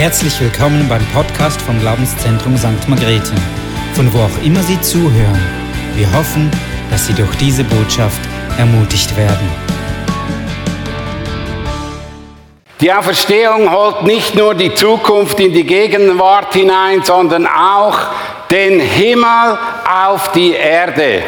Herzlich willkommen beim Podcast vom Glaubenszentrum St. Margrethe, von wo auch immer Sie zuhören. Wir hoffen, dass Sie durch diese Botschaft ermutigt werden. Die Auferstehung holt nicht nur die Zukunft in die Gegenwart hinein, sondern auch den Himmel auf die Erde.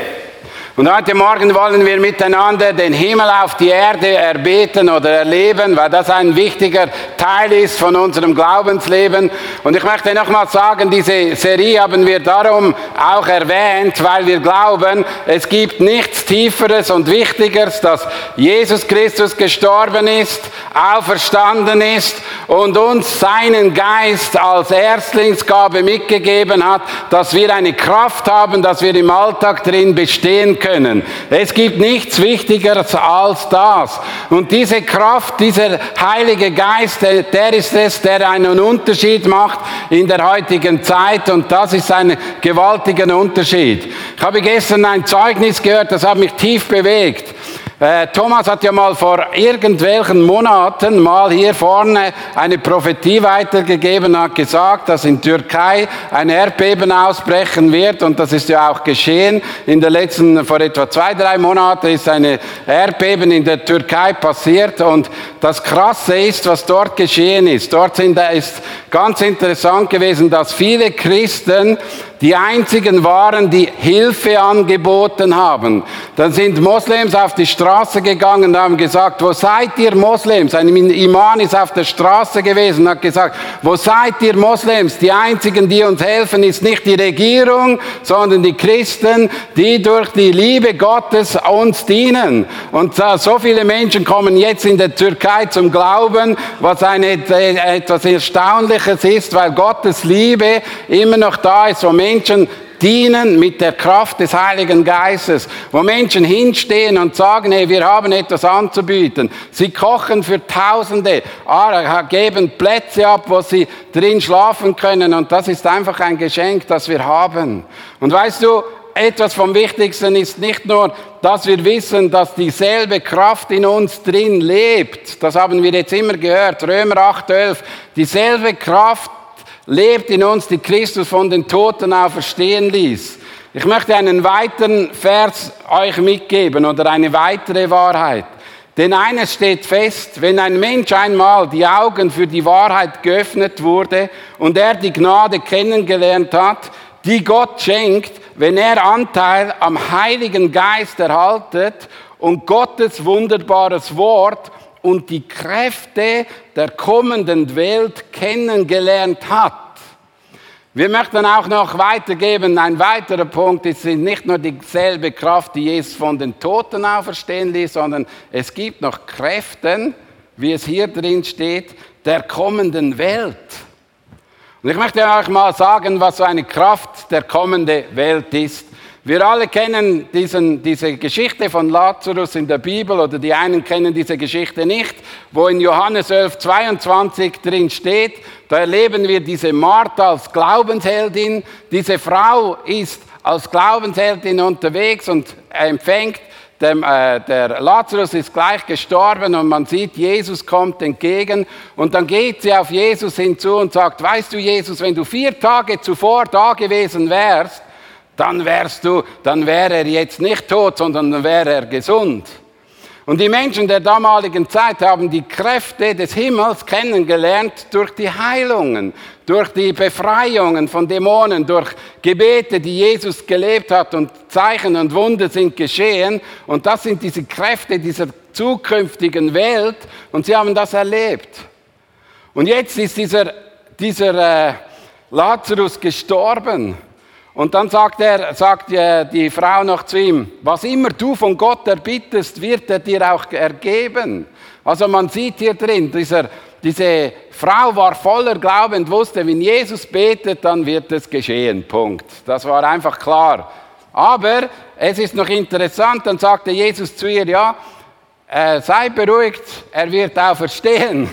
Und heute Morgen wollen wir miteinander den Himmel auf die Erde erbeten oder erleben, weil das ein wichtiger Teil ist von unserem Glaubensleben. Und ich möchte nochmal sagen, diese Serie haben wir darum auch erwähnt, weil wir glauben, es gibt nichts Tieferes und Wichtigeres, dass Jesus Christus gestorben ist, auferstanden ist und uns seinen Geist als Erstlingsgabe mitgegeben hat, dass wir eine Kraft haben, dass wir im Alltag drin bestehen können. Es gibt nichts Wichtigeres als das. Und diese Kraft, dieser Heilige Geist, der ist es, der einen Unterschied macht in der heutigen Zeit. Und das ist ein gewaltiger Unterschied. Ich habe gestern ein Zeugnis gehört, das hat mich tief bewegt. Äh, Thomas hat ja mal vor irgendwelchen Monaten mal hier vorne eine Prophetie weitergegeben, hat gesagt, dass in Türkei ein Erdbeben ausbrechen wird und das ist ja auch geschehen. In der letzten, vor etwa zwei, drei Monaten ist eine Erdbeben in der Türkei passiert und das Krasse ist, was dort geschehen ist. Dort sind, ist ganz interessant gewesen, dass viele Christen die einzigen waren, die Hilfe angeboten haben. Dann sind Moslems auf die Straße gegangen und haben gesagt, wo seid ihr Moslems? Ein Iman ist auf der Straße gewesen und hat gesagt, wo seid ihr Moslems? Die einzigen, die uns helfen, ist nicht die Regierung, sondern die Christen, die durch die Liebe Gottes uns dienen. Und so viele Menschen kommen jetzt in der Türkei zum Glauben, was ein, etwas Erstaunliches ist, weil Gottes Liebe immer noch da ist, wo Menschen dienen mit der Kraft des Heiligen Geistes, wo Menschen hinstehen und sagen, hey, wir haben etwas anzubieten. Sie kochen für Tausende, ah, geben Plätze ab, wo sie drin schlafen können und das ist einfach ein Geschenk, das wir haben. Und weißt du, etwas vom Wichtigsten ist nicht nur, dass wir wissen, dass dieselbe Kraft in uns drin lebt. Das haben wir jetzt immer gehört. Römer 8,11. Dieselbe Kraft lebt in uns, die Christus von den Toten auferstehen ließ. Ich möchte einen weiteren Vers euch mitgeben oder eine weitere Wahrheit. Denn eines steht fest, wenn ein Mensch einmal die Augen für die Wahrheit geöffnet wurde und er die Gnade kennengelernt hat, die Gott schenkt, wenn er Anteil am Heiligen Geist erhaltet und Gottes wunderbares Wort und die Kräfte der kommenden Welt kennengelernt hat. Wir möchten auch noch weitergeben, ein weiterer Punkt, es sind nicht nur dieselbe Kraft, die Jesus von den Toten auferstehen ließ, sondern es gibt noch Kräfte, wie es hier drin steht, der kommenden Welt. Und ich möchte euch mal sagen, was so eine Kraft der kommenden Welt ist. Wir alle kennen diesen, diese Geschichte von Lazarus in der Bibel oder die einen kennen diese Geschichte nicht, wo in Johannes 11, 22 drin steht, da erleben wir diese Martha als Glaubensheldin. Diese Frau ist als Glaubensheldin unterwegs und empfängt dem, äh, der Lazarus ist gleich gestorben und man sieht, Jesus kommt entgegen und dann geht sie auf Jesus hinzu und sagt, weißt du Jesus, wenn du vier Tage zuvor da gewesen wärst, dann wärst du, dann wäre er jetzt nicht tot, sondern dann wäre er gesund. Und die Menschen der damaligen Zeit haben die Kräfte des Himmels kennengelernt durch die Heilungen, durch die Befreiungen von Dämonen, durch Gebete, die Jesus gelebt hat und Zeichen und Wunder sind geschehen. Und das sind diese Kräfte dieser zukünftigen Welt und sie haben das erlebt. Und jetzt ist dieser, dieser äh, Lazarus gestorben. Und dann sagt er, sagt die Frau noch zu ihm, was immer du von Gott erbittest, wird er dir auch ergeben. Also man sieht hier drin, dieser, diese Frau war voller Glauben und wusste, wenn Jesus betet, dann wird es geschehen. Punkt. Das war einfach klar. Aber es ist noch interessant, dann sagte Jesus zu ihr, ja, äh, sei beruhigt, er wird auferstehen.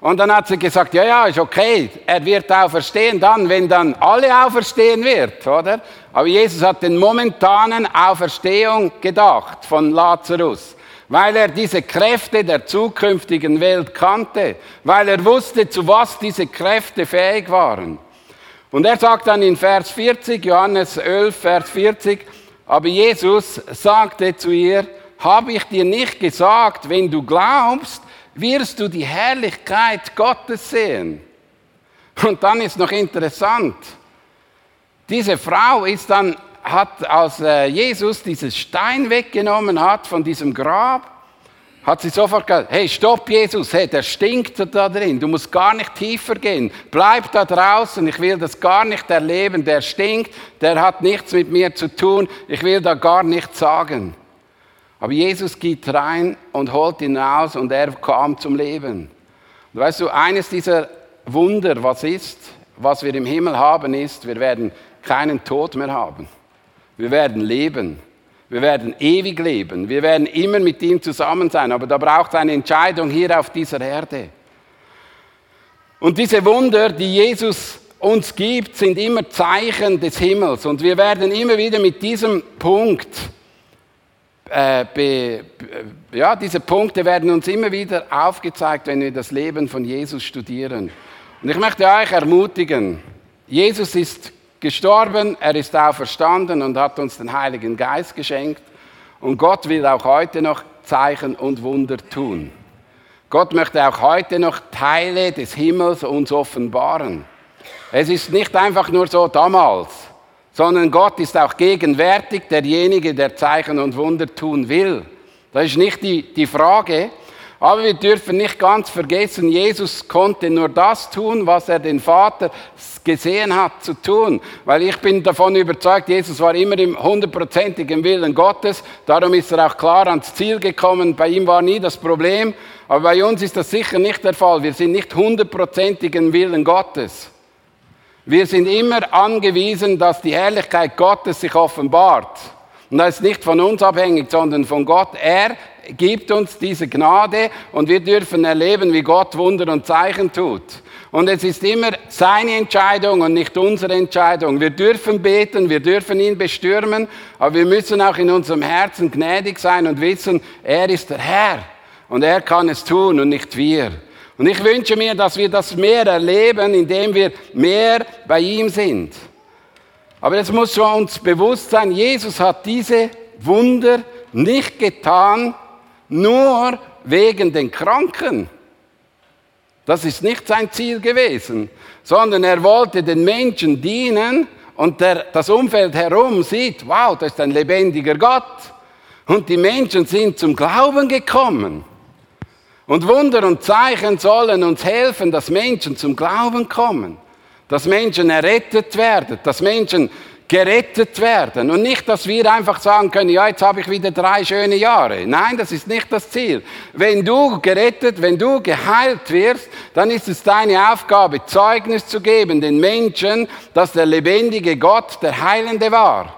Und dann hat sie gesagt, ja, ja, ist okay, er wird auferstehen dann, wenn dann alle auferstehen wird, oder? Aber Jesus hat den momentanen Auferstehung gedacht von Lazarus. weil er diese Kräfte der zukünftigen Welt kannte, weil er wusste, zu was diese Kräfte fähig waren. Und er sagt dann in Vers 40, Johannes 11, Vers 40, aber Jesus sagte zu ihr, habe ich dir nicht gesagt, wenn du glaubst, wirst du die Herrlichkeit Gottes sehen. Und dann ist noch interessant, diese Frau ist dann, hat, als äh, Jesus dieses Stein weggenommen hat von diesem Grab, hat sie sofort gesagt, hey, stopp Jesus, hey, der stinkt da drin, du musst gar nicht tiefer gehen, bleib da draußen, ich will das gar nicht erleben, der stinkt, der hat nichts mit mir zu tun, ich will da gar nichts sagen. Aber Jesus geht rein und holt ihn raus und er kam zum Leben. Und weißt du, eines dieser Wunder, was ist, was wir im Himmel haben, ist, wir werden keinen Tod mehr haben. Wir werden leben. Wir werden ewig leben. Wir werden immer mit ihm zusammen sein. Aber da braucht es eine Entscheidung hier auf dieser Erde. Und diese Wunder, die Jesus uns gibt, sind immer Zeichen des Himmels. Und wir werden immer wieder mit diesem Punkt, äh, be, ja, diese Punkte werden uns immer wieder aufgezeigt, wenn wir das Leben von Jesus studieren. Und ich möchte euch ermutigen, Jesus ist gestorben, er ist auferstanden und hat uns den Heiligen Geist geschenkt. Und Gott will auch heute noch Zeichen und Wunder tun. Gott möchte auch heute noch Teile des Himmels uns offenbaren. Es ist nicht einfach nur so damals, sondern Gott ist auch gegenwärtig derjenige, der Zeichen und Wunder tun will. Das ist nicht die, die Frage, aber wir dürfen nicht ganz vergessen, Jesus konnte nur das tun, was er den Vater gesehen hat zu tun. Weil ich bin davon überzeugt, Jesus war immer im hundertprozentigen Willen Gottes. Darum ist er auch klar ans Ziel gekommen. Bei ihm war nie das Problem. Aber bei uns ist das sicher nicht der Fall. Wir sind nicht hundertprozentigen Willen Gottes. Wir sind immer angewiesen, dass die Herrlichkeit Gottes sich offenbart. Und das ist nicht von uns abhängig, sondern von Gott. Er gibt uns diese Gnade und wir dürfen erleben, wie Gott Wunder und Zeichen tut. Und es ist immer seine Entscheidung und nicht unsere Entscheidung. Wir dürfen beten, wir dürfen ihn bestürmen, aber wir müssen auch in unserem Herzen gnädig sein und wissen, er ist der Herr und er kann es tun und nicht wir. Und ich wünsche mir, dass wir das mehr erleben, indem wir mehr bei ihm sind. Aber es muss uns bewusst sein, Jesus hat diese Wunder nicht getan, nur wegen den Kranken. Das ist nicht sein Ziel gewesen, sondern er wollte den Menschen dienen und der, das Umfeld herum sieht, wow, das ist ein lebendiger Gott. Und die Menschen sind zum Glauben gekommen. Und Wunder und Zeichen sollen uns helfen, dass Menschen zum Glauben kommen, dass Menschen errettet werden, dass Menschen gerettet werden. Und nicht, dass wir einfach sagen können, ja, jetzt habe ich wieder drei schöne Jahre. Nein, das ist nicht das Ziel. Wenn du gerettet, wenn du geheilt wirst, dann ist es deine Aufgabe, Zeugnis zu geben den Menschen, dass der lebendige Gott der Heilende war.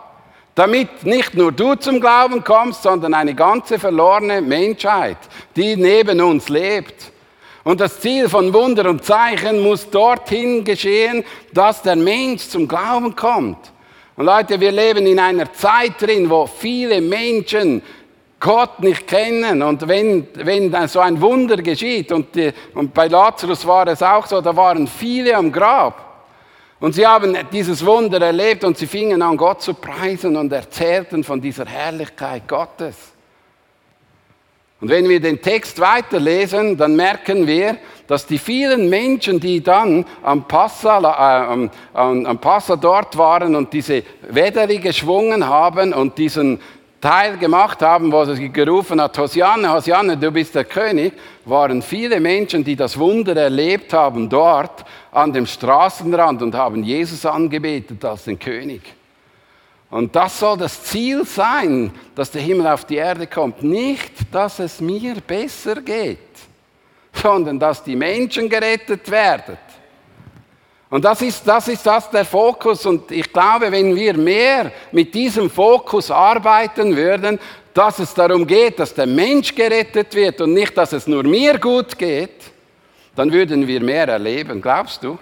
Damit nicht nur du zum Glauben kommst, sondern eine ganze verlorene Menschheit, die neben uns lebt. Und das Ziel von Wunder und Zeichen muss dorthin geschehen, dass der Mensch zum Glauben kommt. Und Leute, wir leben in einer Zeit drin, wo viele Menschen Gott nicht kennen. Und wenn, wenn dann so ein Wunder geschieht, und, die, und bei Lazarus war es auch so, da waren viele am Grab. Und sie haben dieses Wunder erlebt und sie fingen an, Gott zu preisen und erzählten von dieser Herrlichkeit Gottes. Und wenn wir den Text weiterlesen, dann merken wir, dass die vielen Menschen, die dann am Passa, äh, am, am Passa dort waren und diese Wederi geschwungen haben und diesen Teil gemacht haben, wo sie gerufen hat, Hosianne, Hosianne, du bist der König, waren viele Menschen, die das Wunder erlebt haben dort an dem Straßenrand und haben Jesus angebetet als den König. Und das soll das Ziel sein, dass der Himmel auf die Erde kommt. Nicht, dass es mir besser geht, sondern dass die Menschen gerettet werden. Und das ist, das ist das der Fokus. Und ich glaube, wenn wir mehr mit diesem Fokus arbeiten würden, dass es darum geht, dass der Mensch gerettet wird und nicht, dass es nur mir gut geht, dann würden wir mehr erleben. Glaubst du?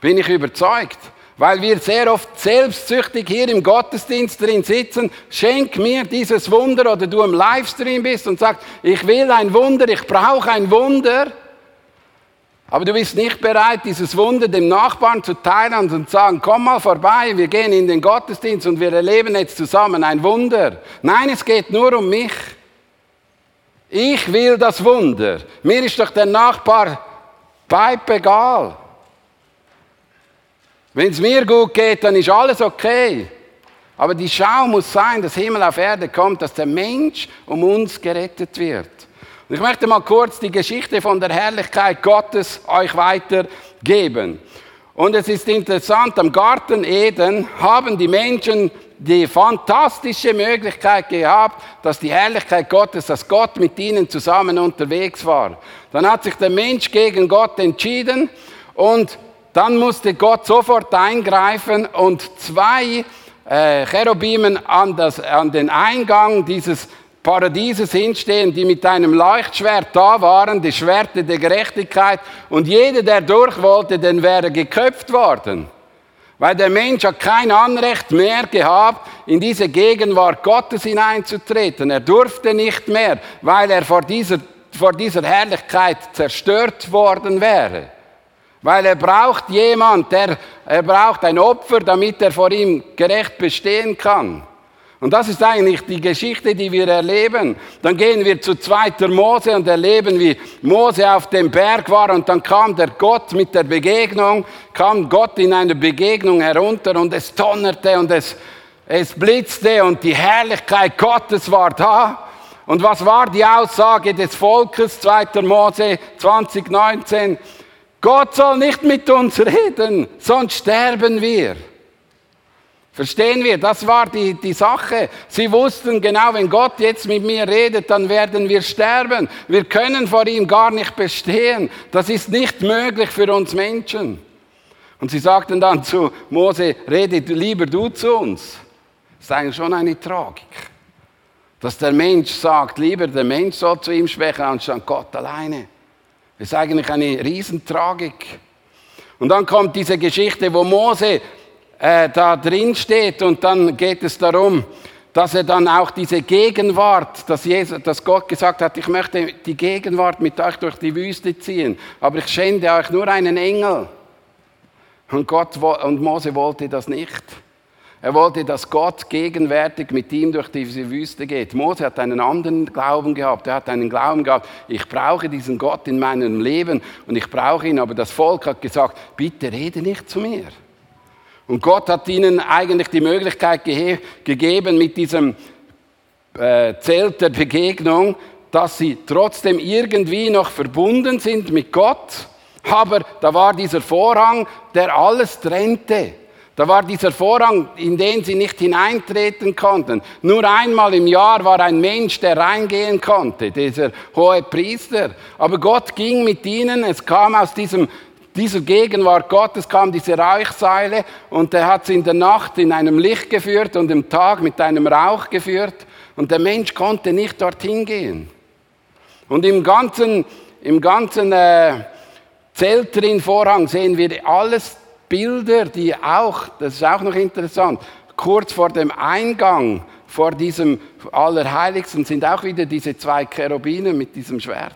Bin ich überzeugt. weil wir sehr oft selbstsüchtig hier im Gottesdienst drin sitzen, schenk mir dieses Wunder oder du im Livestream bist und sagst, ich will ein Wunder, ich brauche ein Wunder. Aber du bist nicht bereit, dieses Wunder dem Nachbarn zu teilen und zu sagen, komm mal vorbei, wir gehen in den Gottesdienst und wir erleben jetzt zusammen ein Wunder. Nein, es geht nur um mich. Ich will das Wunder. Mir ist doch der Nachbar Pipe egal. Wenn es mir gut geht, dann ist alles okay. Aber die Schau muss sein, dass Himmel auf Erde kommt, dass der Mensch um uns gerettet wird. Ich möchte mal kurz die Geschichte von der Herrlichkeit Gottes euch weitergeben. Und es ist interessant, am Garten Eden haben die Menschen die fantastische Möglichkeit gehabt, dass die Herrlichkeit Gottes, dass Gott mit ihnen zusammen unterwegs war. Dann hat sich der Mensch gegen Gott entschieden und dann musste Gott sofort eingreifen und zwei äh, Cherubimen an, das, an den Eingang dieses Paradieses hinstehen, die mit einem Leuchtschwert da waren, die Schwerte der Gerechtigkeit. Und jeder, der durch wollte, den wäre geköpft worden. Weil der Mensch hat kein Anrecht mehr gehabt, in diese Gegenwart Gottes hineinzutreten. Er durfte nicht mehr, weil er vor dieser, vor dieser Herrlichkeit zerstört worden wäre. Weil er braucht jemand, der, er braucht ein Opfer, damit er vor ihm gerecht bestehen kann. Und das ist eigentlich die Geschichte, die wir erleben. Dann gehen wir zu zweiter Mose und erleben, wie Mose auf dem Berg war und dann kam der Gott mit der Begegnung, kam Gott in eine Begegnung herunter und es donnerte und es, es blitzte und die Herrlichkeit Gottes war da. Und was war die Aussage des Volkes, zweiter Mose 2019? Gott soll nicht mit uns reden, sonst sterben wir. Verstehen wir? Das war die, die Sache. Sie wussten genau, wenn Gott jetzt mit mir redet, dann werden wir sterben. Wir können vor ihm gar nicht bestehen. Das ist nicht möglich für uns Menschen. Und sie sagten dann zu Mose, rede lieber du zu uns. Das ist eigentlich schon eine Tragik. Dass der Mensch sagt, lieber der Mensch soll zu ihm sprechen, anstatt Gott alleine. Das ist eigentlich eine Riesentragik. Und dann kommt diese Geschichte, wo Mose äh, da drin steht und dann geht es darum, dass er dann auch diese Gegenwart, dass, Jesus, dass Gott gesagt hat, ich möchte die Gegenwart mit euch durch die Wüste ziehen, aber ich schände euch nur einen Engel. Und, Gott, und Mose wollte das nicht. Er wollte, dass Gott gegenwärtig mit ihm durch diese Wüste geht. Mose hat einen anderen Glauben gehabt. Er hat einen Glauben gehabt, ich brauche diesen Gott in meinem Leben und ich brauche ihn. Aber das Volk hat gesagt, bitte rede nicht zu mir. Und Gott hat ihnen eigentlich die Möglichkeit ge gegeben mit diesem äh, Zelt der Begegnung, dass sie trotzdem irgendwie noch verbunden sind mit Gott. Aber da war dieser Vorhang, der alles trennte. Da war dieser Vorhang, in den sie nicht hineintreten konnten. Nur einmal im Jahr war ein Mensch, der reingehen konnte, dieser hohe Priester. Aber Gott ging mit ihnen, es kam aus diesem, dieser Gegenwart Gottes, kam diese Rauchseile und er hat sie in der Nacht in einem Licht geführt und im Tag mit einem Rauch geführt und der Mensch konnte nicht dorthin gehen. Und im ganzen, im ganzen äh, Zelt drin, Vorhang sehen wir alles Bilder, die auch, das ist auch noch interessant, kurz vor dem Eingang vor diesem Allerheiligsten sind auch wieder diese zwei Cherubinen mit diesem Schwert,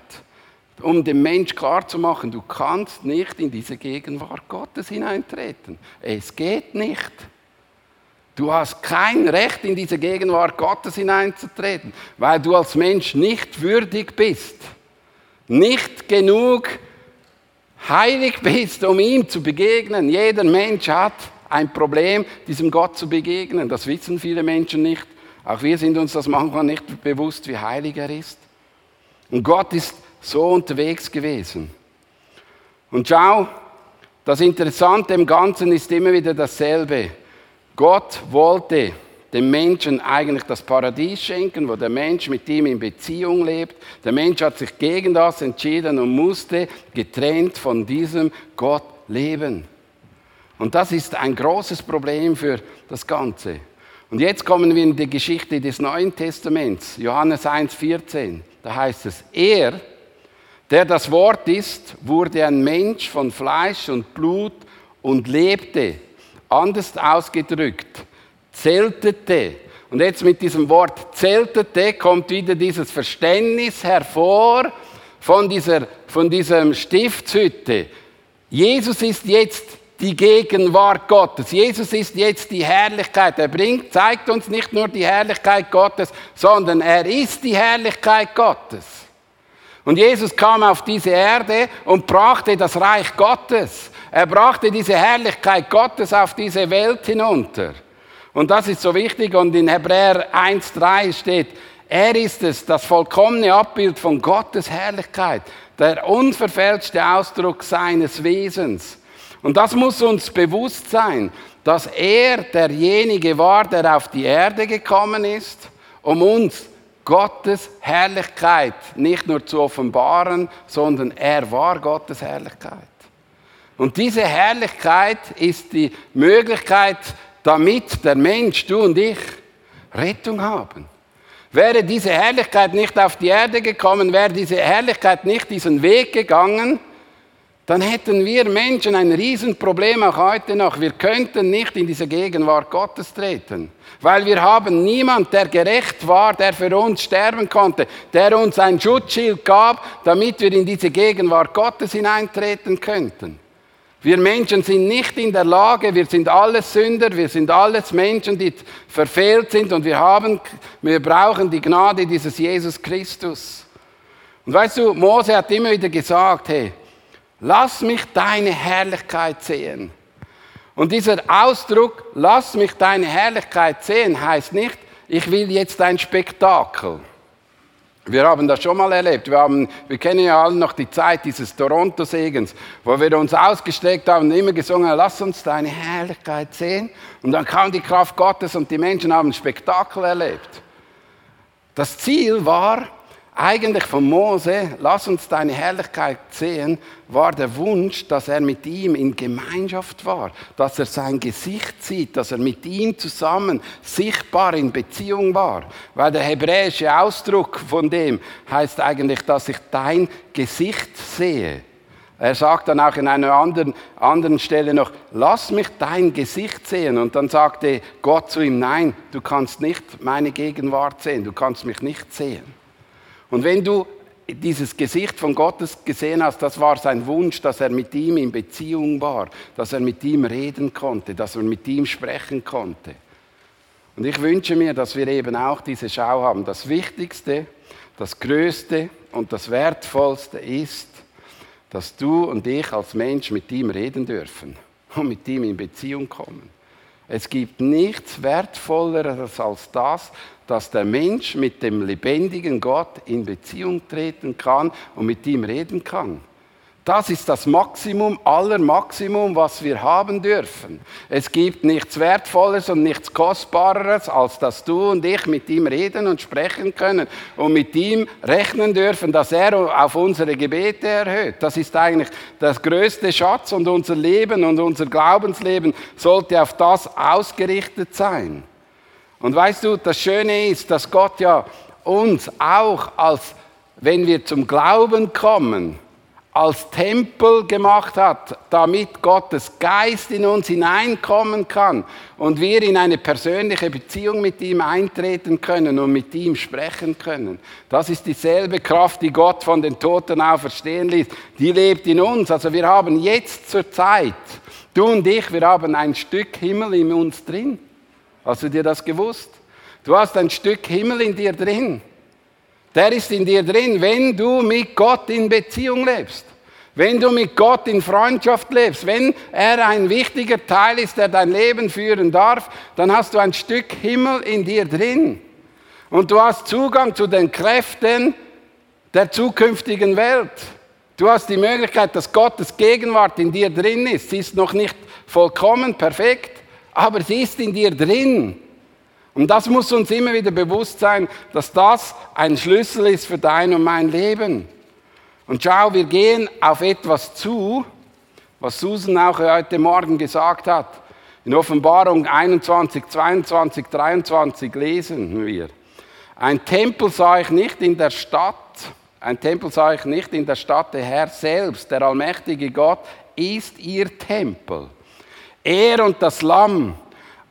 um dem Mensch klarzumachen, du kannst nicht in diese Gegenwart Gottes hineintreten. Es geht nicht. Du hast kein Recht, in diese Gegenwart Gottes hineinzutreten, weil du als Mensch nicht würdig bist, nicht genug heilig bist, um ihm zu begegnen. Jeder Mensch hat ein Problem, diesem Gott zu begegnen. Das wissen viele Menschen nicht. Auch wir sind uns das manchmal nicht bewusst, wie heilig er ist. Und Gott ist so unterwegs gewesen. Und schau, das Interessante im Ganzen ist immer wieder dasselbe. Gott wollte dem Menschen eigentlich das Paradies schenken, wo der Mensch mit ihm in Beziehung lebt. Der Mensch hat sich gegen das entschieden und musste getrennt von diesem Gott leben. Und das ist ein großes Problem für das Ganze. Und jetzt kommen wir in die Geschichte des Neuen Testaments, Johannes 1,14. Da heißt es, er, der das Wort ist, wurde ein Mensch von Fleisch und Blut und lebte anders ausgedrückt, zeltete. Und jetzt mit diesem Wort zeltete kommt wieder dieses Verständnis hervor von dieser, von diesem Stiftshütte. Jesus ist jetzt die Gegenwart Gottes. Jesus ist jetzt die Herrlichkeit. Er bringt, zeigt uns nicht nur die Herrlichkeit Gottes, sondern er ist die Herrlichkeit Gottes. Und Jesus kam auf diese Erde und brachte das Reich Gottes. Er brachte diese Herrlichkeit Gottes auf diese Welt hinunter. Und das ist so wichtig. Und in Hebräer 1.3 steht, er ist es, das vollkommene Abbild von Gottes Herrlichkeit, der unverfälschte Ausdruck seines Wesens. Und das muss uns bewusst sein, dass er derjenige war, der auf die Erde gekommen ist, um uns Gottes Herrlichkeit nicht nur zu offenbaren, sondern er war Gottes Herrlichkeit. Und diese Herrlichkeit ist die Möglichkeit, damit der Mensch, du und ich, Rettung haben. Wäre diese Herrlichkeit nicht auf die Erde gekommen, wäre diese Herrlichkeit nicht diesen Weg gegangen, dann hätten wir Menschen ein Riesenproblem auch heute noch. Wir könnten nicht in diese Gegenwart Gottes treten, weil wir haben niemand, der gerecht war, der für uns sterben konnte, der uns ein Schutzschild gab, damit wir in diese Gegenwart Gottes hineintreten könnten. Wir Menschen sind nicht in der Lage, wir sind alles Sünder, wir sind alles Menschen, die verfehlt sind und wir haben, wir brauchen die Gnade dieses Jesus Christus. Und weißt du, Mose hat immer wieder gesagt, hey, lass mich deine Herrlichkeit sehen. Und dieser Ausdruck, lass mich deine Herrlichkeit sehen, heißt nicht, ich will jetzt ein Spektakel. Wir haben das schon mal erlebt. Wir, haben, wir kennen ja alle noch die Zeit dieses Toronto-Segens, wo wir uns ausgestreckt haben und immer gesungen haben, lass uns deine Herrlichkeit sehen. Und dann kam die Kraft Gottes und die Menschen haben ein Spektakel erlebt. Das Ziel war, eigentlich von Mose, lass uns deine Herrlichkeit sehen, war der Wunsch, dass er mit ihm in Gemeinschaft war, dass er sein Gesicht sieht, dass er mit ihm zusammen sichtbar in Beziehung war. Weil der hebräische Ausdruck von dem heißt eigentlich, dass ich dein Gesicht sehe. Er sagt dann auch in einer anderen, anderen Stelle noch, lass mich dein Gesicht sehen. Und dann sagte Gott zu ihm, nein, du kannst nicht meine Gegenwart sehen, du kannst mich nicht sehen. Und wenn du dieses Gesicht von Gottes gesehen hast, das war sein Wunsch, dass er mit ihm in Beziehung war, dass er mit ihm reden konnte, dass er mit ihm sprechen konnte. Und ich wünsche mir, dass wir eben auch diese Schau haben. Das Wichtigste, das Größte und das Wertvollste ist, dass du und ich als Mensch mit ihm reden dürfen und mit ihm in Beziehung kommen. Es gibt nichts Wertvolleres als das, dass der Mensch mit dem lebendigen Gott in Beziehung treten kann und mit ihm reden kann. Das ist das Maximum aller Maximum, was wir haben dürfen. Es gibt nichts Wertvolles und nichts Kostbareres, als dass du und ich mit ihm reden und sprechen können und mit ihm rechnen dürfen, dass er auf unsere Gebete erhöht. Das ist eigentlich das größte Schatz und unser Leben und unser Glaubensleben sollte auf das ausgerichtet sein. Und weißt du, das Schöne ist, dass Gott ja uns auch als, wenn wir zum Glauben kommen, als Tempel gemacht hat, damit Gottes Geist in uns hineinkommen kann und wir in eine persönliche Beziehung mit ihm eintreten können und mit ihm sprechen können. Das ist dieselbe Kraft, die Gott von den Toten auferstehen ließ. Die lebt in uns. Also wir haben jetzt zur Zeit, du und ich, wir haben ein Stück Himmel in uns drin. Hast du dir das gewusst? Du hast ein Stück Himmel in dir drin. Der ist in dir drin, wenn du mit Gott in Beziehung lebst. Wenn du mit Gott in Freundschaft lebst, wenn er ein wichtiger Teil ist, der dein Leben führen darf, dann hast du ein Stück Himmel in dir drin. Und du hast Zugang zu den Kräften der zukünftigen Welt. Du hast die Möglichkeit, dass Gottes Gegenwart in dir drin ist. Sie ist noch nicht vollkommen perfekt, aber sie ist in dir drin. Und das muss uns immer wieder bewusst sein, dass das ein Schlüssel ist für dein und mein Leben. Und schau, wir gehen auf etwas zu, was Susan auch heute Morgen gesagt hat. In Offenbarung 21, 22, 23 lesen wir. Ein Tempel sah ich nicht in der Stadt, ein Tempel sah ich nicht in der Stadt, der Herr selbst, der allmächtige Gott, ist ihr Tempel. Er und das Lamm,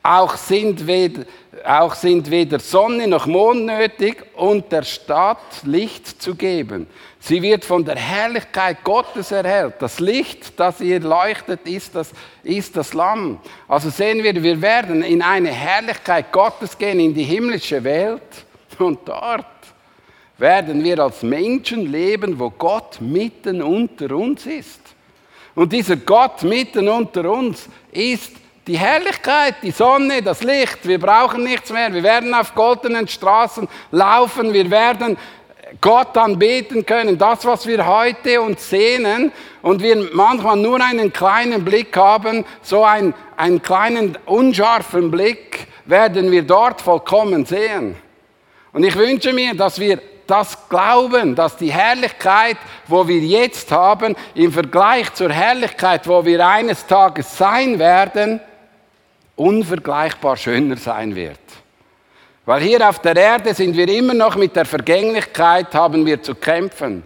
auch sind weder, auch sind weder Sonne noch Mond nötig, um der Stadt Licht zu geben. Sie wird von der Herrlichkeit Gottes erhellt. Das Licht, das ihr leuchtet, ist das, ist das Lamm. Also sehen wir, wir werden in eine Herrlichkeit Gottes gehen, in die himmlische Welt. Und dort werden wir als Menschen leben, wo Gott mitten unter uns ist. Und dieser Gott mitten unter uns ist die Herrlichkeit, die Sonne, das Licht. Wir brauchen nichts mehr. Wir werden auf goldenen Straßen laufen. Wir werden Gott anbeten können. Das, was wir heute uns sehnen und wir manchmal nur einen kleinen Blick haben, so einen, einen kleinen unscharfen Blick, werden wir dort vollkommen sehen. Und ich wünsche mir, dass wir das glauben, dass die Herrlichkeit, wo wir jetzt haben, im Vergleich zur Herrlichkeit, wo wir eines Tages sein werden, unvergleichbar schöner sein wird. Weil hier auf der Erde sind wir immer noch mit der Vergänglichkeit, haben wir zu kämpfen.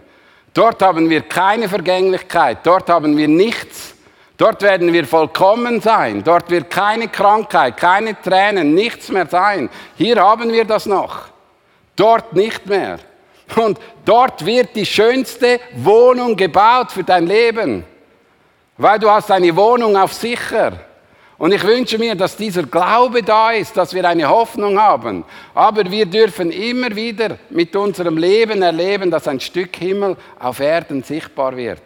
Dort haben wir keine Vergänglichkeit, dort haben wir nichts. Dort werden wir vollkommen sein. Dort wird keine Krankheit, keine Tränen, nichts mehr sein. Hier haben wir das noch. Dort nicht mehr. Und dort wird die schönste Wohnung gebaut für dein Leben. Weil du hast eine Wohnung auf sicher. Und ich wünsche mir, dass dieser Glaube da ist, dass wir eine Hoffnung haben. Aber wir dürfen immer wieder mit unserem Leben erleben, dass ein Stück Himmel auf Erden sichtbar wird.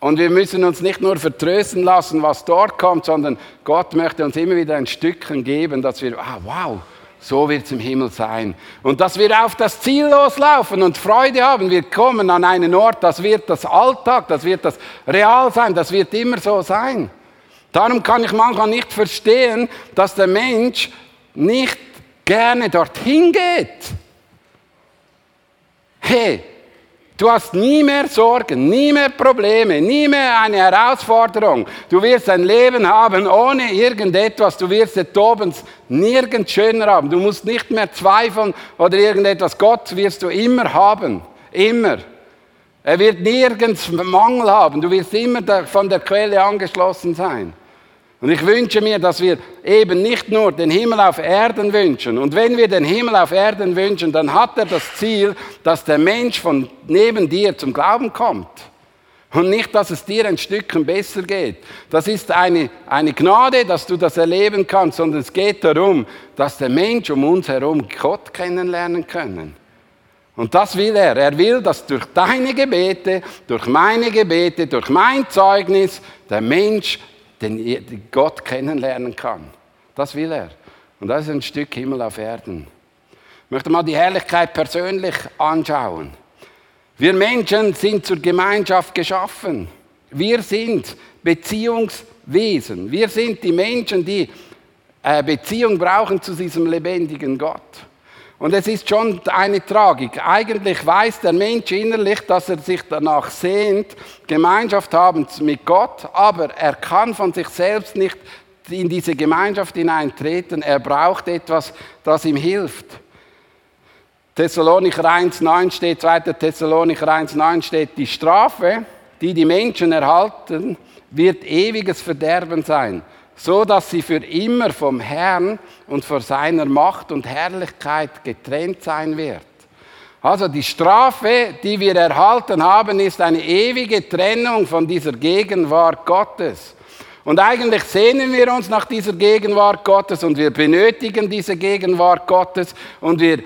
Und wir müssen uns nicht nur vertrösten lassen, was dort kommt, sondern Gott möchte uns immer wieder ein Stückchen geben, dass wir, ah, wow, so wird es im Himmel sein. Und dass wir auf das Ziel loslaufen und Freude haben. Wir kommen an einen Ort, das wird das Alltag, das wird das Real sein, das wird immer so sein. Darum kann ich manchmal nicht verstehen, dass der Mensch nicht gerne dorthin geht. Hey, du hast nie mehr Sorgen, nie mehr Probleme, nie mehr eine Herausforderung. Du wirst ein Leben haben ohne irgendetwas. Du wirst es oben nirgends schöner haben. Du musst nicht mehr zweifeln oder irgendetwas. Gott wirst du immer haben. Immer. Er wird nirgends Mangel haben. Du wirst immer von der Quelle angeschlossen sein. Und ich wünsche mir, dass wir eben nicht nur den Himmel auf Erden wünschen. Und wenn wir den Himmel auf Erden wünschen, dann hat er das Ziel, dass der Mensch von neben dir zum Glauben kommt. Und nicht, dass es dir ein Stückchen besser geht. Das ist eine, eine Gnade, dass du das erleben kannst, sondern es geht darum, dass der Mensch um uns herum Gott kennenlernen können. Und das will er. Er will, dass durch deine Gebete, durch meine Gebete, durch mein Zeugnis der Mensch den Gott kennenlernen kann. Das will er. Und das ist ein Stück Himmel auf Erden. Ich möchte mal die Herrlichkeit persönlich anschauen. Wir Menschen sind zur Gemeinschaft geschaffen. Wir sind Beziehungswesen. Wir sind die Menschen, die äh, Beziehung brauchen zu diesem lebendigen Gott. Und es ist schon eine Tragik. Eigentlich weiß der Mensch innerlich, dass er sich danach sehnt, Gemeinschaft haben mit Gott, aber er kann von sich selbst nicht in diese Gemeinschaft hineintreten. Er braucht etwas, das ihm hilft. Thessalonicher 1,9 steht, 2. Thessalonicher 1,9 steht, die Strafe, die die Menschen erhalten, wird ewiges Verderben sein so dass sie für immer vom Herrn und vor seiner Macht und Herrlichkeit getrennt sein wird. Also die Strafe, die wir erhalten haben, ist eine ewige Trennung von dieser Gegenwart Gottes. Und eigentlich sehnen wir uns nach dieser Gegenwart Gottes und wir benötigen diese Gegenwart Gottes und wir,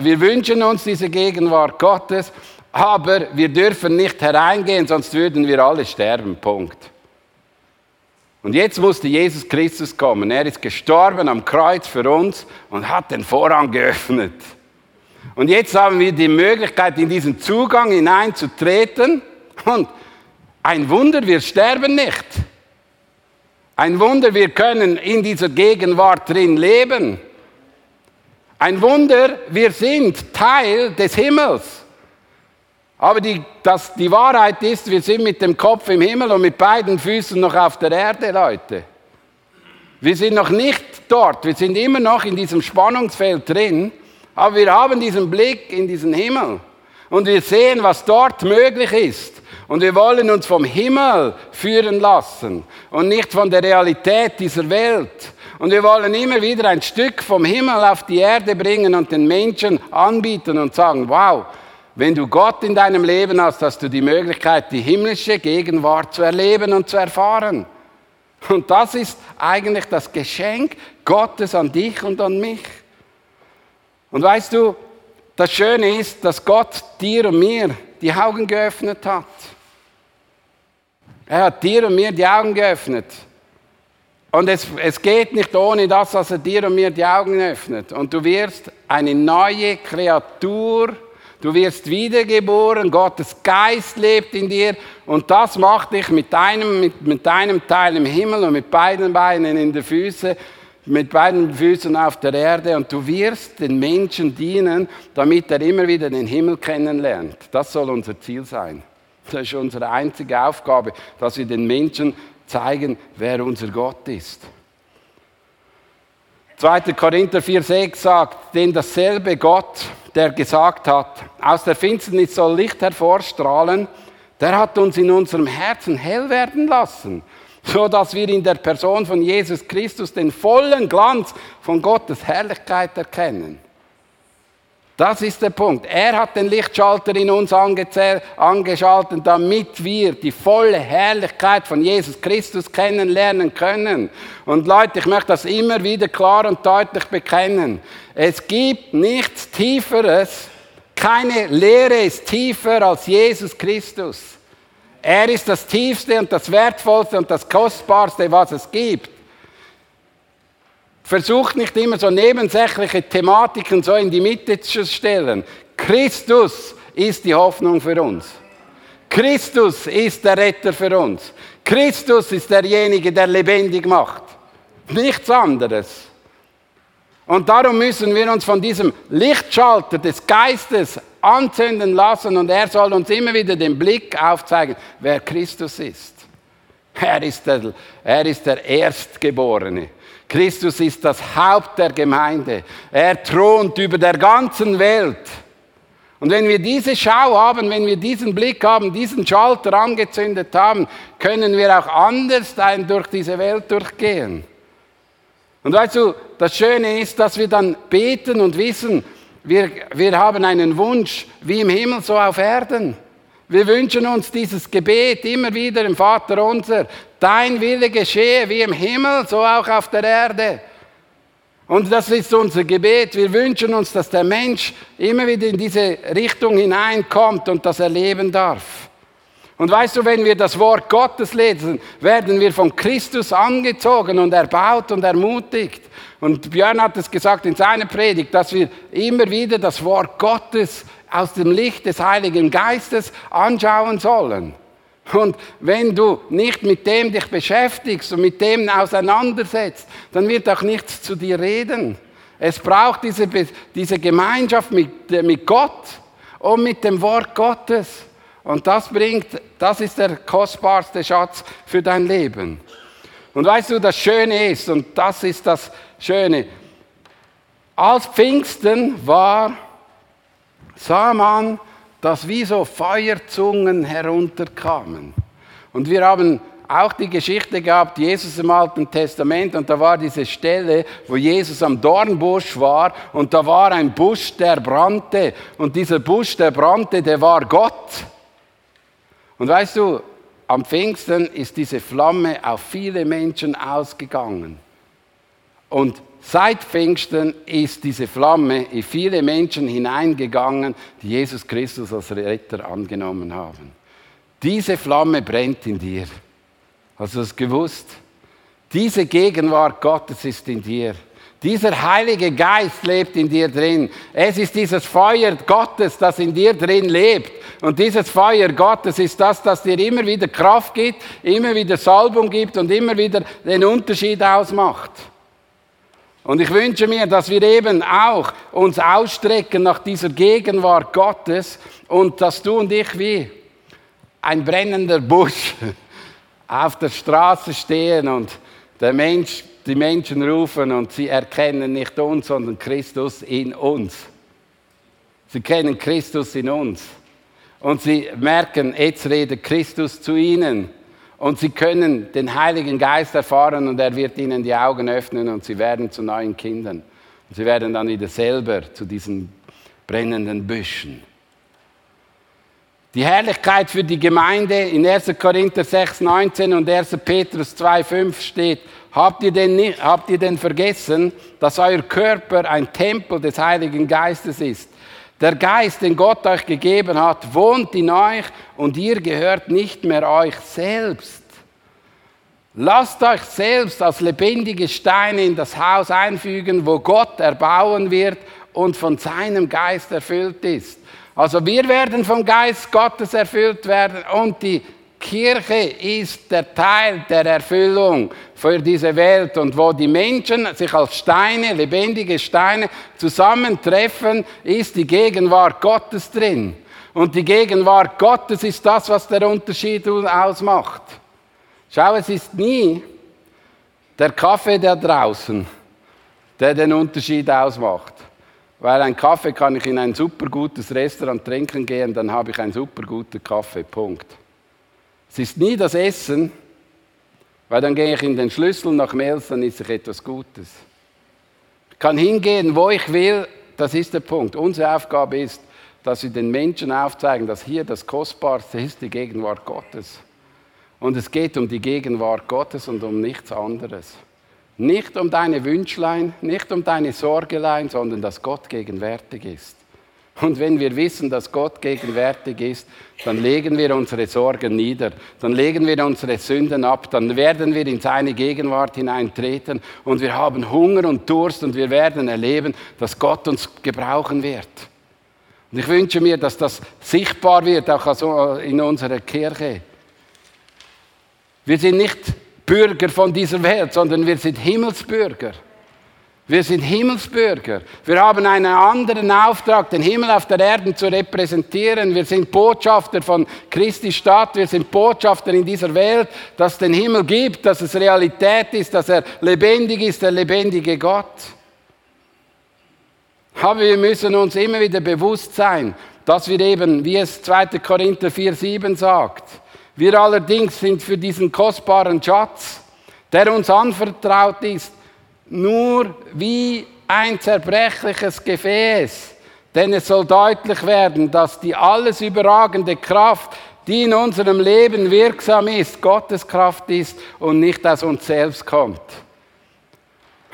wir wünschen uns diese Gegenwart Gottes, aber wir dürfen nicht hereingehen, sonst würden wir alle sterben. Punkt. Und jetzt musste Jesus Christus kommen. Er ist gestorben am Kreuz für uns und hat den Vorhang geöffnet. Und jetzt haben wir die Möglichkeit, in diesen Zugang hineinzutreten. Und ein Wunder, wir sterben nicht. Ein Wunder, wir können in dieser Gegenwart drin leben. Ein Wunder, wir sind Teil des Himmels. Aber die, das, die Wahrheit ist, wir sind mit dem Kopf im Himmel und mit beiden Füßen noch auf der Erde, Leute. Wir sind noch nicht dort, wir sind immer noch in diesem Spannungsfeld drin, aber wir haben diesen Blick in diesen Himmel und wir sehen, was dort möglich ist. Und wir wollen uns vom Himmel führen lassen und nicht von der Realität dieser Welt. Und wir wollen immer wieder ein Stück vom Himmel auf die Erde bringen und den Menschen anbieten und sagen, wow, wenn du Gott in deinem Leben hast, hast du die Möglichkeit, die himmlische Gegenwart zu erleben und zu erfahren. Und das ist eigentlich das Geschenk Gottes an dich und an mich. Und weißt du, das Schöne ist, dass Gott dir und mir die Augen geöffnet hat. Er hat dir und mir die Augen geöffnet. Und es, es geht nicht ohne das, dass er dir und mir die Augen öffnet. Und du wirst eine neue Kreatur, du wirst wiedergeboren, Gottes Geist lebt in dir und das macht dich mit deinem, mit, mit deinem Teil im Himmel und mit beiden Beinen in den Füßen, mit beiden Füßen auf der Erde und du wirst den Menschen dienen, damit er immer wieder den Himmel kennenlernt. Das soll unser Ziel sein. Das ist unsere einzige Aufgabe, dass wir den Menschen zeigen, wer unser Gott ist. 2. Korinther 4,6 sagt, denn dasselbe Gott, der gesagt hat, aus der Finsternis soll Licht hervorstrahlen, der hat uns in unserem Herzen hell werden lassen, so dass wir in der Person von Jesus Christus den vollen Glanz von Gottes Herrlichkeit erkennen. Das ist der Punkt. Er hat den Lichtschalter in uns angeschaltet, damit wir die volle Herrlichkeit von Jesus Christus kennenlernen können. Und Leute, ich möchte das immer wieder klar und deutlich bekennen. Es gibt nichts Tieferes, keine Lehre ist tiefer als Jesus Christus. Er ist das Tiefste und das Wertvollste und das Kostbarste, was es gibt. Versucht nicht immer so nebensächliche Thematiken so in die Mitte zu stellen. Christus ist die Hoffnung für uns. Christus ist der Retter für uns. Christus ist derjenige, der lebendig macht. Nichts anderes. Und darum müssen wir uns von diesem Lichtschalter des Geistes anzünden lassen und er soll uns immer wieder den Blick aufzeigen, wer Christus ist. Er ist der, er ist der Erstgeborene. Christus ist das Haupt der Gemeinde. Er thront über der ganzen Welt. Und wenn wir diese Schau haben, wenn wir diesen Blick haben, diesen Schalter angezündet haben, können wir auch anders durch diese Welt durchgehen. Und weißt du, das Schöne ist, dass wir dann beten und wissen, wir, wir haben einen Wunsch wie im Himmel, so auf Erden. Wir wünschen uns dieses Gebet immer wieder im Vater unser. Dein Wille geschehe wie im Himmel, so auch auf der Erde. Und das ist unser Gebet. Wir wünschen uns, dass der Mensch immer wieder in diese Richtung hineinkommt und das erleben darf. Und weißt du, wenn wir das Wort Gottes lesen, werden wir von Christus angezogen und erbaut und ermutigt. Und Björn hat es gesagt in seiner Predigt, dass wir immer wieder das Wort Gottes aus dem Licht des Heiligen Geistes anschauen sollen. Und wenn du nicht mit dem dich beschäftigst und mit dem auseinandersetzt, dann wird auch nichts zu dir reden. Es braucht diese, diese Gemeinschaft mit, mit Gott und mit dem Wort Gottes. Und das bringt, das ist der kostbarste Schatz für dein Leben. Und weißt du, das Schöne ist, und das ist das Schöne, als Pfingsten war sah man, dass wie so Feuerzungen herunterkamen. Und wir haben auch die Geschichte gehabt, Jesus im Alten Testament, und da war diese Stelle, wo Jesus am Dornbusch war, und da war ein Busch, der brannte, und dieser Busch, der brannte, der war Gott. Und weißt du, am Pfingsten ist diese Flamme auf viele Menschen ausgegangen. Und Seit Pfingsten ist diese Flamme in viele Menschen hineingegangen, die Jesus Christus als Retter angenommen haben. Diese Flamme brennt in dir. Hast du es gewusst? Diese Gegenwart Gottes ist in dir. Dieser Heilige Geist lebt in dir drin. Es ist dieses Feuer Gottes, das in dir drin lebt. Und dieses Feuer Gottes ist das, das dir immer wieder Kraft gibt, immer wieder Salbung gibt und immer wieder den Unterschied ausmacht. Und ich wünsche mir, dass wir eben auch uns ausstrecken nach dieser Gegenwart Gottes und dass du und ich wie ein brennender Busch auf der Straße stehen und der Mensch, die Menschen rufen und sie erkennen nicht uns, sondern Christus in uns. Sie kennen Christus in uns. Und sie merken, jetzt redet Christus zu ihnen. Und sie können den Heiligen Geist erfahren und er wird ihnen die Augen öffnen und sie werden zu neuen Kindern. Und sie werden dann wieder selber zu diesen brennenden Büschen. Die Herrlichkeit für die Gemeinde in 1. Korinther 6, 19 und 1. Petrus 2, 5 steht, habt ihr, denn, habt ihr denn vergessen, dass euer Körper ein Tempel des Heiligen Geistes ist? Der Geist, den Gott euch gegeben hat, wohnt in euch und ihr gehört nicht mehr euch selbst. Lasst euch selbst als lebendige Steine in das Haus einfügen, wo Gott erbauen wird und von seinem Geist erfüllt ist. Also wir werden vom Geist Gottes erfüllt werden und die Kirche ist der Teil der Erfüllung für diese Welt und wo die Menschen sich als Steine, lebendige Steine zusammentreffen, ist die Gegenwart Gottes drin. Und die Gegenwart Gottes ist das, was der Unterschied ausmacht. Schau, es ist nie der Kaffee da draußen, der den Unterschied ausmacht. Weil ein Kaffee kann ich in ein super gutes Restaurant trinken gehen, dann habe ich einen super guten Kaffee. Punkt. Es ist nie das Essen, weil dann gehe ich in den Schlüssel nach Mels, dann ist ich etwas Gutes. Ich kann hingehen, wo ich will, das ist der Punkt. Unsere Aufgabe ist, dass wir den Menschen aufzeigen, dass hier das Kostbarste ist, die Gegenwart Gottes. Und es geht um die Gegenwart Gottes und um nichts anderes. Nicht um deine Wünschlein, nicht um deine Sorgelein, sondern dass Gott gegenwärtig ist. Und wenn wir wissen, dass Gott gegenwärtig ist, dann legen wir unsere Sorgen nieder, dann legen wir unsere Sünden ab, dann werden wir in seine Gegenwart hineintreten und wir haben Hunger und Durst und wir werden erleben, dass Gott uns gebrauchen wird. Und ich wünsche mir, dass das sichtbar wird, auch in unserer Kirche. Wir sind nicht Bürger von dieser Welt, sondern wir sind Himmelsbürger. Wir sind Himmelsbürger. Wir haben einen anderen Auftrag, den Himmel auf der Erde zu repräsentieren. Wir sind Botschafter von Christi Stadt. Wir sind Botschafter in dieser Welt, dass es den Himmel gibt, dass es Realität ist, dass er lebendig ist, der lebendige Gott. Aber wir müssen uns immer wieder bewusst sein, dass wir eben, wie es 2. Korinther 4,7 sagt, wir allerdings sind für diesen kostbaren Schatz, der uns anvertraut ist, nur wie ein zerbrechliches Gefäß. Denn es soll deutlich werden, dass die alles überragende Kraft, die in unserem Leben wirksam ist, Gottes Kraft ist und nicht aus uns selbst kommt.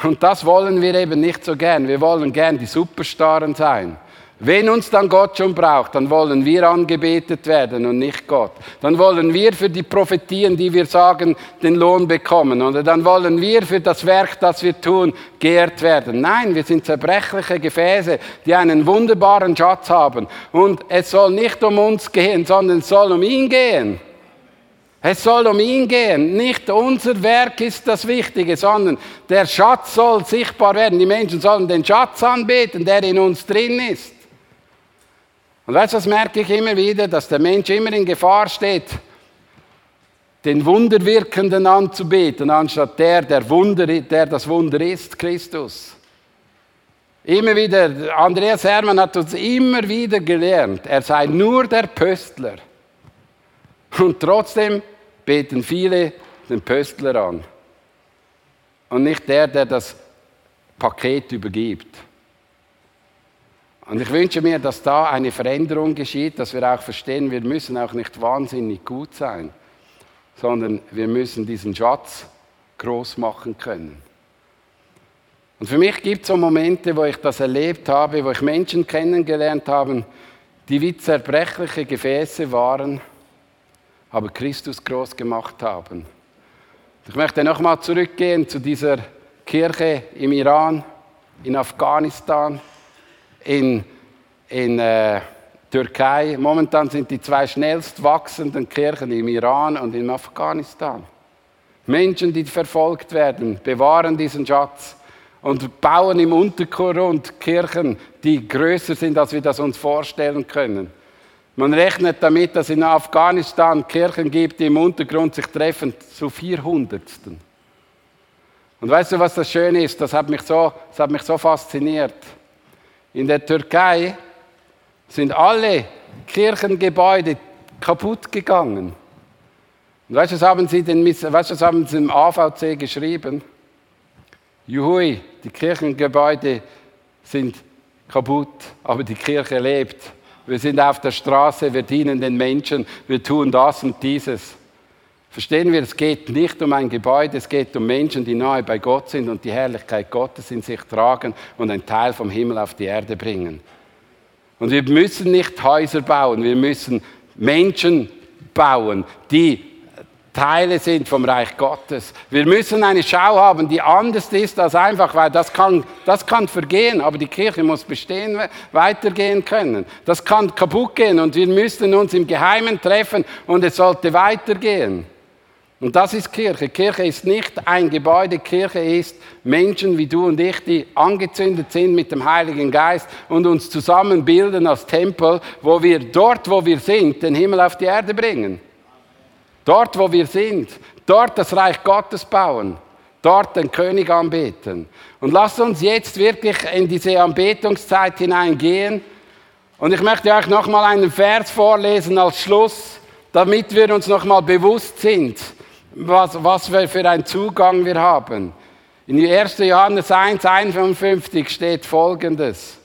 Und das wollen wir eben nicht so gern. Wir wollen gern die Superstaren sein. Wenn uns dann Gott schon braucht, dann wollen wir angebetet werden und nicht Gott. Dann wollen wir für die Prophetien, die wir sagen, den Lohn bekommen. Oder dann wollen wir für das Werk, das wir tun, geehrt werden. Nein, wir sind zerbrechliche Gefäße, die einen wunderbaren Schatz haben. Und es soll nicht um uns gehen, sondern es soll um ihn gehen. Es soll um ihn gehen. Nicht unser Werk ist das Wichtige, sondern der Schatz soll sichtbar werden. Die Menschen sollen den Schatz anbeten, der in uns drin ist. Und weißt du, das merke ich immer wieder, dass der Mensch immer in Gefahr steht, den Wunderwirkenden anzubeten, anstatt der, der, Wunder, der das Wunder ist, Christus. Immer wieder, Andreas Hermann hat uns immer wieder gelernt, er sei nur der Pöstler. Und trotzdem beten viele den Pöstler an. Und nicht der, der das Paket übergibt. Und ich wünsche mir, dass da eine Veränderung geschieht, dass wir auch verstehen, wir müssen auch nicht wahnsinnig gut sein, sondern wir müssen diesen Schatz groß machen können. Und für mich gibt es so Momente, wo ich das erlebt habe, wo ich Menschen kennengelernt habe, die wie zerbrechliche Gefäße waren, aber Christus groß gemacht haben. Ich möchte nochmal zurückgehen zu dieser Kirche im Iran, in Afghanistan, in, in äh, Türkei. Momentan sind die zwei schnellst wachsenden Kirchen im Iran und in Afghanistan. Menschen, die verfolgt werden, bewahren diesen Schatz und bauen im Untergrund Kirchen, die größer sind, als wir das uns vorstellen können. Man rechnet damit, dass es in Afghanistan Kirchen gibt, die im Untergrund sich treffen, zu Vierhundertsten. Und weißt du, was das Schöne ist? Das hat mich so, das hat mich so fasziniert. In der Türkei sind alle Kirchengebäude kaputt gegangen. Und weißt du, was haben sie, denn, weißt, was im AVC geschrieben? Juhui, die Kirchengebäude sind kaputt, aber die Kirche lebt. Wir sind auf der Straße, wir dienen den Menschen, wir tun das und dieses. Verstehen wir, es geht nicht um ein Gebäude, es geht um Menschen, die nahe bei Gott sind und die Herrlichkeit Gottes in sich tragen und einen Teil vom Himmel auf die Erde bringen. Und wir müssen nicht Häuser bauen, wir müssen Menschen bauen, die Teile sind vom Reich Gottes. Wir müssen eine Schau haben, die anders ist als einfach, weil das kann, das kann vergehen, aber die Kirche muss bestehen, weitergehen können. Das kann kaputt gehen und wir müssen uns im Geheimen treffen und es sollte weitergehen. Und das ist Kirche. Kirche ist nicht ein Gebäude, Kirche ist Menschen wie du und ich, die angezündet sind mit dem Heiligen Geist und uns zusammen bilden als Tempel, wo wir dort, wo wir sind, den Himmel auf die Erde bringen. Dort, wo wir sind, dort das Reich Gottes bauen, dort den König anbeten. Und lasst uns jetzt wirklich in diese Anbetungszeit hineingehen. Und ich möchte euch nochmal einen Vers vorlesen als Schluss, damit wir uns nochmal bewusst sind, was, was wir für einen Zugang wir haben. In 1. Johannes 1, 51 steht folgendes.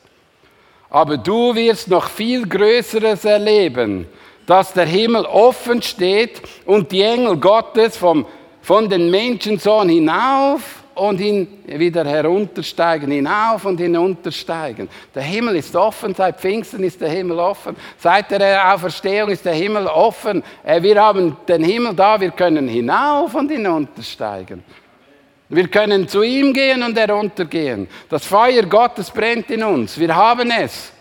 Aber du wirst noch viel Größeres erleben, dass der Himmel offen steht und die Engel Gottes vom, von den Menschensohn hinauf und ihn wieder heruntersteigen, hinauf und hinuntersteigen. Der Himmel ist offen, seit Pfingsten ist der Himmel offen, seit der Auferstehung ist der Himmel offen. Äh, wir haben den Himmel da, wir können hinauf und hinuntersteigen. Wir können zu ihm gehen und heruntergehen. Das Feuer Gottes brennt in uns. Wir haben es.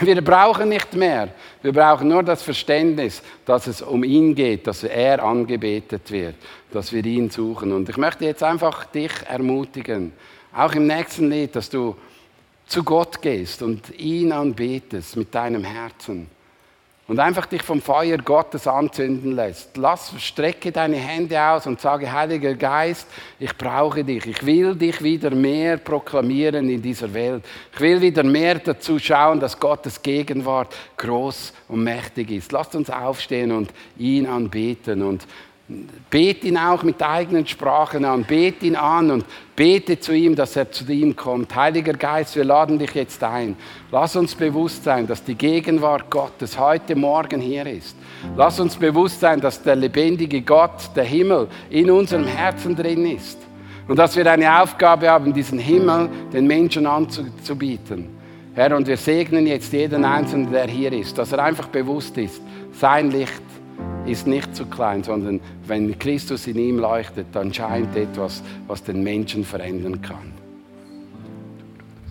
Wir brauchen nicht mehr. Wir brauchen nur das Verständnis, dass es um ihn geht, dass er angebetet wird, dass wir ihn suchen. Und ich möchte jetzt einfach dich ermutigen, auch im nächsten Lied, dass du zu Gott gehst und ihn anbetest mit deinem Herzen und einfach dich vom Feuer Gottes anzünden lässt. Lass, strecke deine Hände aus und sage, Heiliger Geist, ich brauche dich. Ich will dich wieder mehr proklamieren in dieser Welt. Ich will wieder mehr dazu schauen, dass Gottes Gegenwart groß und mächtig ist. Lasst uns aufstehen und ihn anbeten und Bet ihn auch mit eigenen Sprachen an, bet ihn an und bete zu ihm, dass er zu ihm kommt. Heiliger Geist, wir laden dich jetzt ein. Lass uns bewusst sein, dass die Gegenwart Gottes heute Morgen hier ist. Lass uns bewusst sein, dass der lebendige Gott, der Himmel, in unserem Herzen drin ist. Und dass wir eine Aufgabe haben, diesen Himmel den Menschen anzubieten. Herr, und wir segnen jetzt jeden Einzelnen, der hier ist, dass er einfach bewusst ist, sein Licht ist nicht zu klein, sondern wenn Christus in ihm leuchtet, dann scheint etwas, was den Menschen verändern kann.